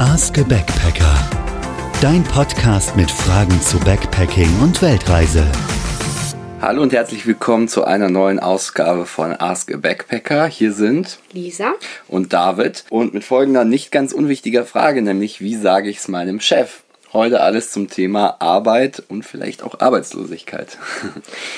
Ask a Backpacker. Dein Podcast mit Fragen zu Backpacking und Weltreise. Hallo und herzlich willkommen zu einer neuen Ausgabe von Ask a Backpacker. Hier sind Lisa und David und mit folgender nicht ganz unwichtiger Frage, nämlich wie sage ich es meinem Chef? Heute alles zum Thema Arbeit und vielleicht auch Arbeitslosigkeit.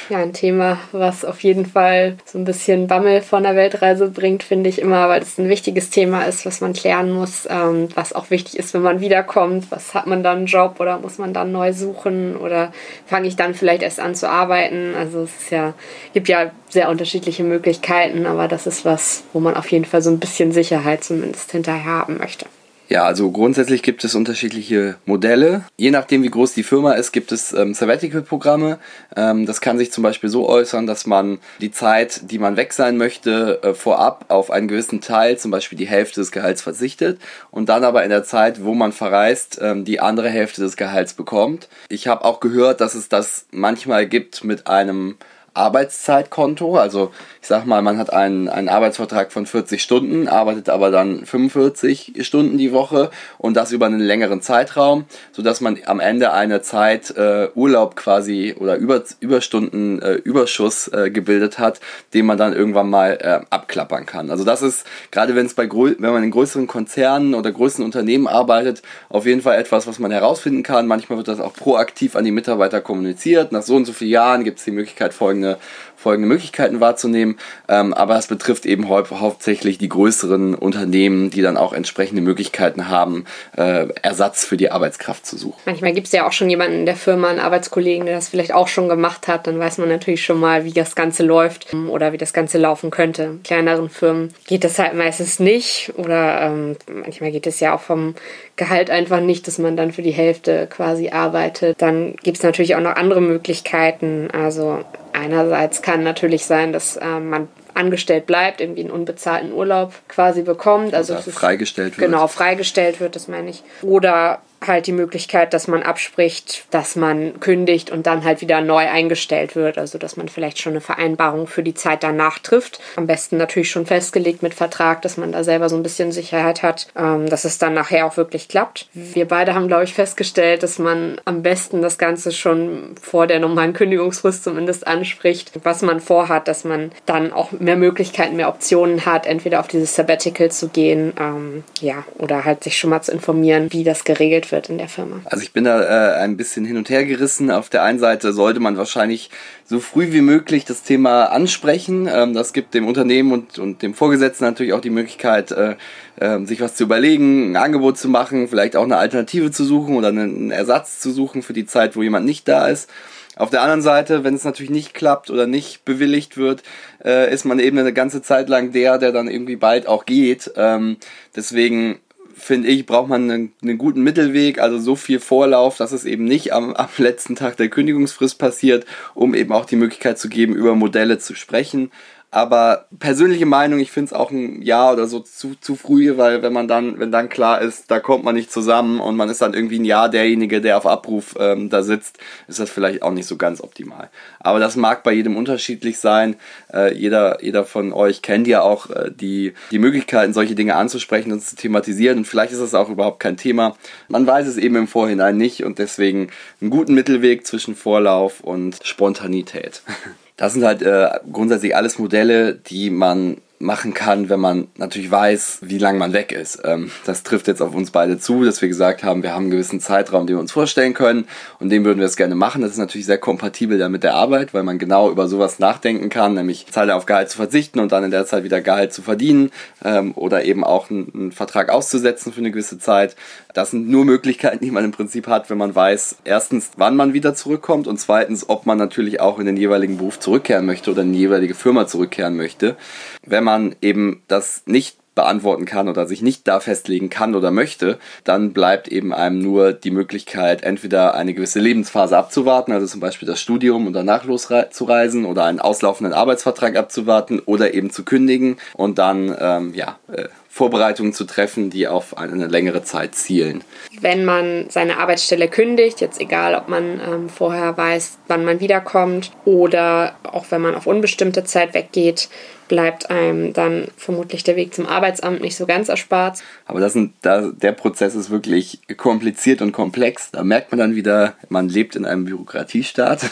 Ja, ein Thema, was auf jeden Fall so ein bisschen Bammel von der Weltreise bringt, finde ich immer, weil es ein wichtiges Thema ist, was man klären muss, ähm, was auch wichtig ist, wenn man wiederkommt. Was hat man dann einen Job oder muss man dann neu suchen oder fange ich dann vielleicht erst an zu arbeiten? Also es ja, gibt ja sehr unterschiedliche Möglichkeiten, aber das ist was, wo man auf jeden Fall so ein bisschen Sicherheit zumindest hinterher haben möchte. Ja, also grundsätzlich gibt es unterschiedliche Modelle. Je nachdem, wie groß die Firma ist, gibt es ähm, Sabbatical-Programme. Ähm, das kann sich zum Beispiel so äußern, dass man die Zeit, die man weg sein möchte, äh, vorab auf einen gewissen Teil, zum Beispiel die Hälfte des Gehalts verzichtet und dann aber in der Zeit, wo man verreist, ähm, die andere Hälfte des Gehalts bekommt. Ich habe auch gehört, dass es das manchmal gibt mit einem Arbeitszeitkonto. Also ich sag mal, man hat einen, einen Arbeitsvertrag von 40 Stunden, arbeitet aber dann 45 Stunden die Woche und das über einen längeren Zeitraum, sodass man am Ende eine Zeit äh, Urlaub quasi oder über, Überstunden äh, Überschuss äh, gebildet hat, den man dann irgendwann mal äh, abklappern kann. Also das ist gerade wenn es bei wenn man in größeren Konzernen oder größeren Unternehmen arbeitet, auf jeden Fall etwas, was man herausfinden kann. Manchmal wird das auch proaktiv an die Mitarbeiter kommuniziert. Nach so und so vielen Jahren gibt es die Möglichkeit, folgende folgende, folgende Möglichkeiten wahrzunehmen. Ähm, aber es betrifft eben hau hauptsächlich die größeren Unternehmen, die dann auch entsprechende Möglichkeiten haben, äh, Ersatz für die Arbeitskraft zu suchen. Manchmal gibt es ja auch schon jemanden in der Firma, einen Arbeitskollegen, der das vielleicht auch schon gemacht hat. Dann weiß man natürlich schon mal, wie das Ganze läuft oder wie das Ganze laufen könnte. In kleineren Firmen geht das halt meistens nicht oder ähm, manchmal geht es ja auch vom Gehalt einfach nicht, dass man dann für die Hälfte quasi arbeitet. Dann gibt es natürlich auch noch andere Möglichkeiten. Also einerseits kann natürlich sein, dass äh, man angestellt bleibt, irgendwie einen unbezahlten Urlaub quasi bekommt. Also freigestellt wird. Genau, freigestellt wird, das meine ich. Oder halt die Möglichkeit, dass man abspricht, dass man kündigt und dann halt wieder neu eingestellt wird. Also dass man vielleicht schon eine Vereinbarung für die Zeit danach trifft. Am besten natürlich schon festgelegt mit Vertrag, dass man da selber so ein bisschen Sicherheit hat, ähm, dass es dann nachher auch wirklich klappt. Wir beide haben, glaube ich, festgestellt, dass man am besten das Ganze schon vor der normalen Kündigungsfrist zumindest anspricht, was man vorhat, dass man dann auch mehr Möglichkeiten, mehr Optionen hat, entweder auf dieses Sabbatical zu gehen, ähm, ja, oder halt sich schon mal zu informieren, wie das geregelt wird wird in der Firma? Also ich bin da äh, ein bisschen hin und her gerissen. Auf der einen Seite sollte man wahrscheinlich so früh wie möglich das Thema ansprechen. Ähm, das gibt dem Unternehmen und, und dem Vorgesetzten natürlich auch die Möglichkeit, äh, äh, sich was zu überlegen, ein Angebot zu machen, vielleicht auch eine Alternative zu suchen oder einen Ersatz zu suchen für die Zeit, wo jemand nicht da ist. Auf der anderen Seite, wenn es natürlich nicht klappt oder nicht bewilligt wird, äh, ist man eben eine ganze Zeit lang der, der dann irgendwie bald auch geht. Ähm, deswegen finde ich, braucht man einen, einen, guten Mittelweg, also so viel Vorlauf, dass es eben nicht am, am letzten Tag der Kündigungsfrist passiert, um eben auch die Möglichkeit zu geben, über Modelle zu sprechen. Aber persönliche Meinung, ich finde es auch ein Jahr oder so zu, zu früh, weil wenn man dann, wenn dann klar ist, da kommt man nicht zusammen und man ist dann irgendwie ein Jahr derjenige, der auf Abruf ähm, da sitzt, ist das vielleicht auch nicht so ganz optimal. Aber das mag bei jedem unterschiedlich sein. Äh, jeder, jeder von euch kennt ja auch äh, die, die Möglichkeiten, solche Dinge anzusprechen und zu thematisieren. Und vielleicht ist das auch überhaupt kein Thema. Man weiß es eben im Vorhinein nicht und deswegen einen guten Mittelweg zwischen Vorlauf und Spontanität. Das sind halt äh, grundsätzlich alles Modelle, die man machen kann, wenn man natürlich weiß, wie lange man weg ist. Ähm, das trifft jetzt auf uns beide zu, dass wir gesagt haben, wir haben einen gewissen Zeitraum, den wir uns vorstellen können und den würden wir es gerne machen. Das ist natürlich sehr kompatibel dann mit der Arbeit, weil man genau über sowas nachdenken kann, nämlich Zeit auf Gehalt zu verzichten und dann in der Zeit wieder Gehalt zu verdienen ähm, oder eben auch einen, einen Vertrag auszusetzen für eine gewisse Zeit. Das sind nur Möglichkeiten, die man im Prinzip hat, wenn man weiß, erstens, wann man wieder zurückkommt und zweitens, ob man natürlich auch in den jeweiligen Beruf zurückkehren möchte oder in die jeweilige Firma zurückkehren möchte. Wenn man eben das nicht beantworten kann oder sich nicht da festlegen kann oder möchte, dann bleibt eben einem nur die Möglichkeit, entweder eine gewisse Lebensphase abzuwarten, also zum Beispiel das Studium und danach loszureisen oder einen auslaufenden Arbeitsvertrag abzuwarten oder eben zu kündigen und dann ähm, ja, äh, Vorbereitungen zu treffen, die auf eine längere Zeit zielen. Wenn man seine Arbeitsstelle kündigt, jetzt egal, ob man ähm, vorher weiß, wann man wiederkommt oder auch wenn man auf unbestimmte Zeit weggeht, bleibt einem dann vermutlich der Weg zum Arbeitsamt nicht so ganz erspart. Aber das sind, da, der Prozess ist wirklich kompliziert und komplex. Da merkt man dann wieder, man lebt in einem Bürokratiestaat.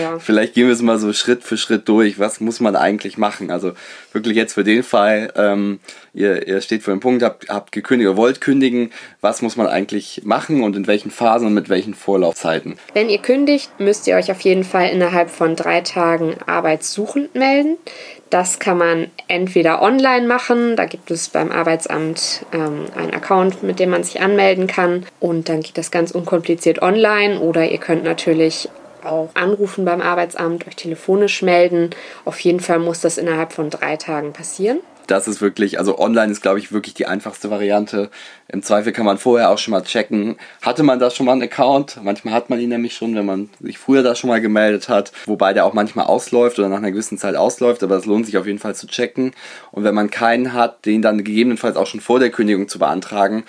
Ja. Vielleicht gehen wir es mal so Schritt für Schritt durch. Was muss man eigentlich machen? Also wirklich jetzt für den Fall, ähm, ihr, steht vor dem Punkt, habt, habt gekündigt oder wollt kündigen. Was muss man eigentlich machen und in welchen Phasen und mit welchen Vorlaufzeiten? Wenn ihr kündigt, müsst ihr euch auf jeden Fall innerhalb von drei Tagen arbeitssuchend melden. Das kann man entweder online machen, da gibt es beim Arbeitsamt ähm, einen Account, mit dem man sich anmelden kann und dann geht das ganz unkompliziert online oder ihr könnt natürlich auch anrufen beim Arbeitsamt, euch telefonisch melden. Auf jeden Fall muss das innerhalb von drei Tagen passieren das ist wirklich, also online ist, glaube ich, wirklich die einfachste Variante. Im Zweifel kann man vorher auch schon mal checken, hatte man da schon mal einen Account? Manchmal hat man ihn nämlich schon, wenn man sich früher da schon mal gemeldet hat, wobei der auch manchmal ausläuft oder nach einer gewissen Zeit ausläuft, aber es lohnt sich auf jeden Fall zu checken. Und wenn man keinen hat, den dann gegebenenfalls auch schon vor der Kündigung zu beantragen,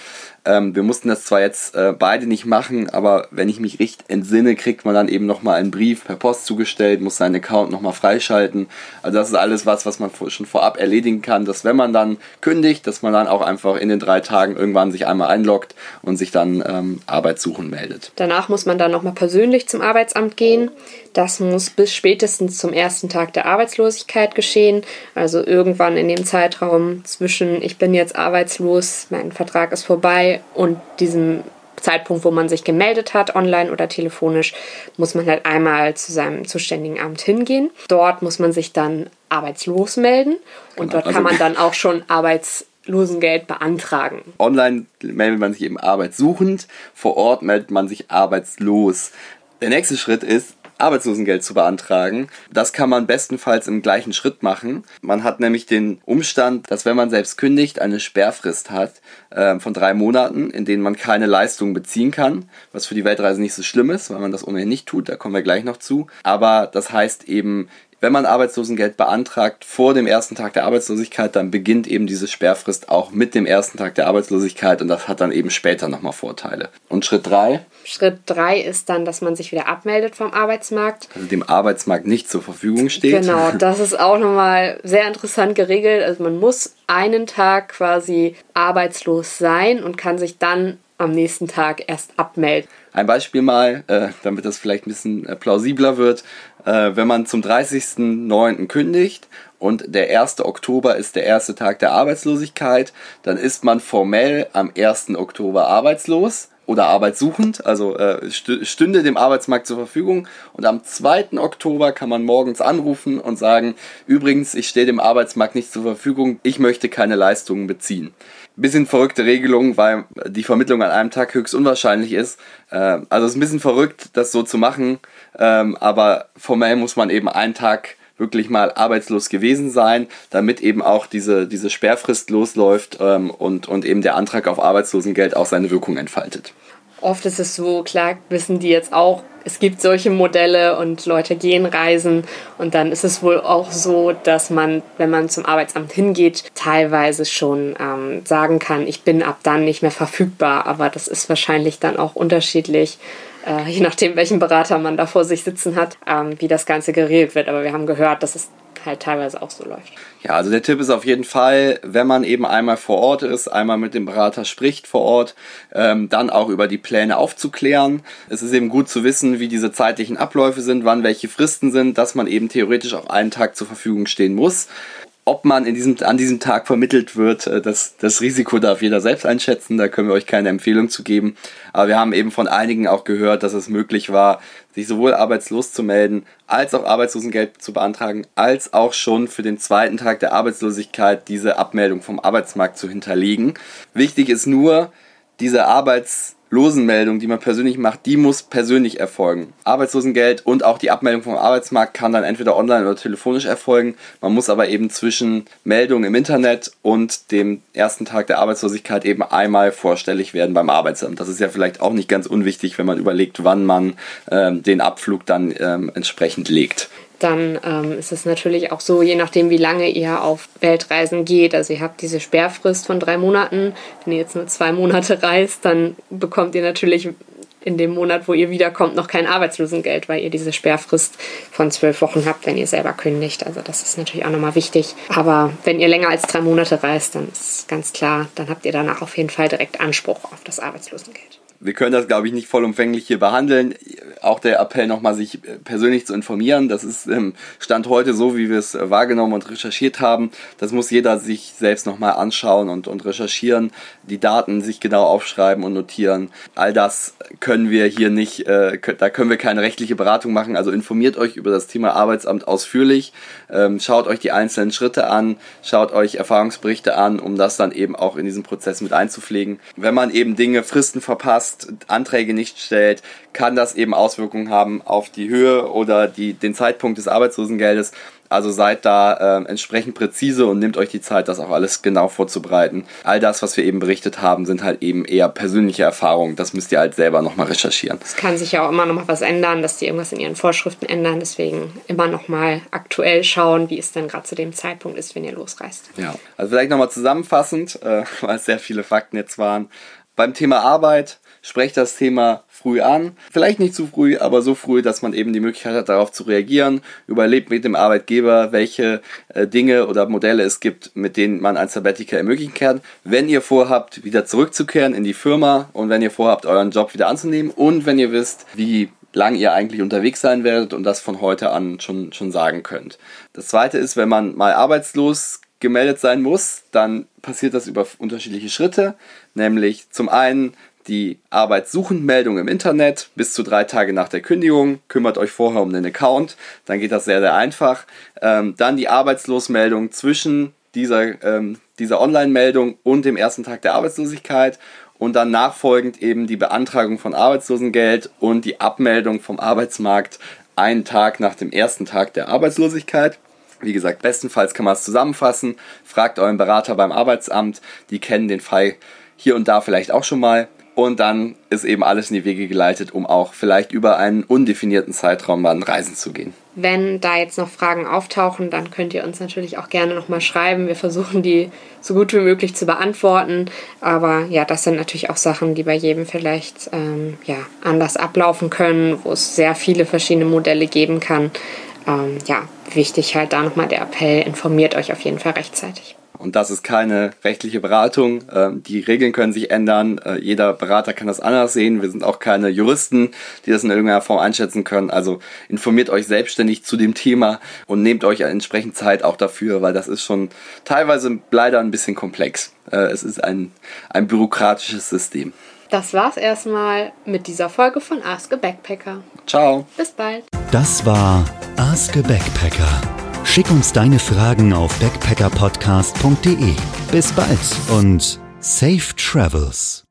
ähm, wir mussten das zwar jetzt äh, beide nicht machen, aber wenn ich mich richtig entsinne, kriegt man dann eben nochmal einen Brief per Post zugestellt, muss seinen Account nochmal freischalten. Also das ist alles was, was man schon vorab erledigen kann, dass wenn man dann kündigt, dass man dann auch einfach in den drei Tagen irgendwann sich einmal einloggt und sich dann ähm, Arbeit suchen meldet. Danach muss man dann nochmal persönlich zum Arbeitsamt gehen. Das muss bis spätestens zum ersten Tag der Arbeitslosigkeit geschehen. Also irgendwann in dem Zeitraum zwischen ich bin jetzt arbeitslos, mein Vertrag ist vorbei und diesem Zeitpunkt, wo man sich gemeldet hat, online oder telefonisch, muss man halt einmal zu seinem zuständigen Amt hingehen. Dort muss man sich dann arbeitslos melden und genau. dort kann also man dann auch schon Arbeitslosengeld beantragen. Online meldet man sich eben arbeitssuchend, vor Ort meldet man sich arbeitslos. Der nächste Schritt ist, Arbeitslosengeld zu beantragen. Das kann man bestenfalls im gleichen Schritt machen. Man hat nämlich den Umstand, dass wenn man selbst kündigt, eine Sperrfrist hat äh, von drei Monaten, in denen man keine Leistung beziehen kann, was für die Weltreise nicht so schlimm ist, weil man das ohnehin nicht tut, da kommen wir gleich noch zu. Aber das heißt eben, wenn man Arbeitslosengeld beantragt vor dem ersten Tag der Arbeitslosigkeit, dann beginnt eben diese Sperrfrist auch mit dem ersten Tag der Arbeitslosigkeit und das hat dann eben später nochmal Vorteile. Und Schritt 3? Schritt 3 ist dann, dass man sich wieder abmeldet vom Arbeitsmarkt. Also dem Arbeitsmarkt nicht zur Verfügung steht. Genau, das ist auch nochmal sehr interessant geregelt. Also man muss einen Tag quasi arbeitslos sein und kann sich dann am nächsten Tag erst abmelden. Ein Beispiel mal, äh, damit das vielleicht ein bisschen äh, plausibler wird. Äh, wenn man zum 30.09. kündigt und der 1. Oktober ist der erste Tag der Arbeitslosigkeit, dann ist man formell am 1. Oktober arbeitslos oder arbeitssuchend, also äh, stünde dem Arbeitsmarkt zur Verfügung. Und am 2. Oktober kann man morgens anrufen und sagen, übrigens, ich stehe dem Arbeitsmarkt nicht zur Verfügung, ich möchte keine Leistungen beziehen. Bisschen verrückte Regelung, weil die Vermittlung an einem Tag höchst unwahrscheinlich ist. Äh, also es ist ein bisschen verrückt, das so zu machen, ähm, aber formell muss man eben einen Tag wirklich mal arbeitslos gewesen sein, damit eben auch diese, diese Sperrfrist losläuft ähm, und, und eben der Antrag auf Arbeitslosengeld auch seine Wirkung entfaltet. Oft ist es so, klar wissen die jetzt auch, es gibt solche Modelle und Leute gehen reisen und dann ist es wohl auch so, dass man, wenn man zum Arbeitsamt hingeht, teilweise schon ähm, sagen kann, ich bin ab dann nicht mehr verfügbar, aber das ist wahrscheinlich dann auch unterschiedlich äh, je nachdem, welchen Berater man da vor sich sitzen hat, ähm, wie das Ganze geregelt wird. Aber wir haben gehört, dass es halt teilweise auch so läuft. Ja, also der Tipp ist auf jeden Fall, wenn man eben einmal vor Ort ist, einmal mit dem Berater spricht vor Ort, ähm, dann auch über die Pläne aufzuklären. Es ist eben gut zu wissen, wie diese zeitlichen Abläufe sind, wann welche Fristen sind, dass man eben theoretisch auf einen Tag zur Verfügung stehen muss ob man in diesem, an diesem Tag vermittelt wird, äh, das, das Risiko darf jeder selbst einschätzen. Da können wir euch keine Empfehlung zu geben. Aber wir haben eben von einigen auch gehört, dass es möglich war, sich sowohl arbeitslos zu melden, als auch Arbeitslosengeld zu beantragen, als auch schon für den zweiten Tag der Arbeitslosigkeit diese Abmeldung vom Arbeitsmarkt zu hinterlegen. Wichtig ist nur, diese Arbeits Losenmeldung, die man persönlich macht, die muss persönlich erfolgen. Arbeitslosengeld und auch die Abmeldung vom Arbeitsmarkt kann dann entweder online oder telefonisch erfolgen. Man muss aber eben zwischen Meldung im Internet und dem ersten Tag der Arbeitslosigkeit eben einmal vorstellig werden beim Arbeitsamt. Das ist ja vielleicht auch nicht ganz unwichtig, wenn man überlegt, wann man ähm, den Abflug dann ähm, entsprechend legt. Dann ähm, ist es natürlich auch so, je nachdem, wie lange ihr auf Weltreisen geht. Also ihr habt diese Sperrfrist von drei Monaten. Wenn ihr jetzt nur zwei Monate reist, dann bekommt ihr natürlich in dem Monat, wo ihr wiederkommt, noch kein Arbeitslosengeld, weil ihr diese Sperrfrist von zwölf Wochen habt, wenn ihr selber kündigt. Also das ist natürlich auch nochmal wichtig. Aber wenn ihr länger als drei Monate reist, dann ist ganz klar, dann habt ihr danach auf jeden Fall direkt Anspruch auf das Arbeitslosengeld wir können das, glaube ich, nicht vollumfänglich hier behandeln. Auch der Appell nochmal, sich äh, persönlich zu informieren. Das ist ähm, Stand heute so, wie wir es äh, wahrgenommen und recherchiert haben. Das muss jeder sich selbst nochmal anschauen und, und recherchieren, die Daten sich genau aufschreiben und notieren. All das können wir hier nicht, äh, da können wir keine rechtliche Beratung machen. Also informiert euch über das Thema Arbeitsamt ausführlich. Ähm, schaut euch die einzelnen Schritte an, schaut euch Erfahrungsberichte an, um das dann eben auch in diesen Prozess mit einzupflegen. Wenn man eben Dinge, Fristen verpasst, verpasst, Anträge nicht stellt, kann das eben Auswirkungen haben auf die Höhe oder die, den Zeitpunkt des Arbeitslosengeldes. Also seid da äh, entsprechend präzise und nehmt euch die Zeit, das auch alles genau vorzubereiten. All das, was wir eben berichtet haben, sind halt eben eher persönliche Erfahrungen. Das müsst ihr halt selber nochmal recherchieren. Es kann sich ja auch immer nochmal was ändern, dass die irgendwas in ihren Vorschriften ändern. Deswegen immer nochmal aktuell schauen, wie es dann gerade zu dem Zeitpunkt ist, wenn ihr losreist. Ja, also vielleicht nochmal zusammenfassend, äh, weil es sehr viele Fakten jetzt waren. Beim Thema Arbeit sprecht das Thema früh an. Vielleicht nicht zu früh, aber so früh, dass man eben die Möglichkeit hat, darauf zu reagieren. Überlebt mit dem Arbeitgeber, welche äh, Dinge oder Modelle es gibt, mit denen man ein Sabbatical ermöglichen kann. Wenn ihr vorhabt, wieder zurückzukehren in die Firma und wenn ihr vorhabt, euren Job wieder anzunehmen und wenn ihr wisst, wie lang ihr eigentlich unterwegs sein werdet und das von heute an schon, schon sagen könnt. Das zweite ist, wenn man mal arbeitslos gemeldet sein muss, dann passiert das über unterschiedliche Schritte, nämlich zum einen die Arbeitssuchenmeldung im Internet bis zu drei Tage nach der Kündigung. Kümmert euch vorher um den Account, dann geht das sehr, sehr einfach. Ähm, dann die Arbeitslosmeldung zwischen dieser, ähm, dieser Online-Meldung und dem ersten Tag der Arbeitslosigkeit und dann nachfolgend eben die Beantragung von Arbeitslosengeld und die Abmeldung vom Arbeitsmarkt einen Tag nach dem ersten Tag der Arbeitslosigkeit. Wie gesagt, bestenfalls kann man es zusammenfassen. Fragt euren Berater beim Arbeitsamt, die kennen den Fall hier und da vielleicht auch schon mal. Und dann ist eben alles in die Wege geleitet, um auch vielleicht über einen undefinierten Zeitraum dann reisen zu gehen. Wenn da jetzt noch Fragen auftauchen, dann könnt ihr uns natürlich auch gerne nochmal schreiben. Wir versuchen die so gut wie möglich zu beantworten. Aber ja, das sind natürlich auch Sachen, die bei jedem vielleicht ähm, ja, anders ablaufen können, wo es sehr viele verschiedene Modelle geben kann. Ähm, ja, wichtig halt da nochmal der Appell, informiert euch auf jeden Fall rechtzeitig. Und das ist keine rechtliche Beratung. Ähm, die Regeln können sich ändern. Äh, jeder Berater kann das anders sehen. Wir sind auch keine Juristen, die das in irgendeiner Form einschätzen können. Also informiert euch selbstständig zu dem Thema und nehmt euch entsprechend Zeit auch dafür, weil das ist schon teilweise leider ein bisschen komplex. Äh, es ist ein, ein bürokratisches System. Das war's erstmal mit dieser Folge von Ask a Backpacker. Ciao. Bis bald. Das war Ask a Backpacker Schick uns deine Fragen auf backpackerpodcast.de. Bis bald und safe travels!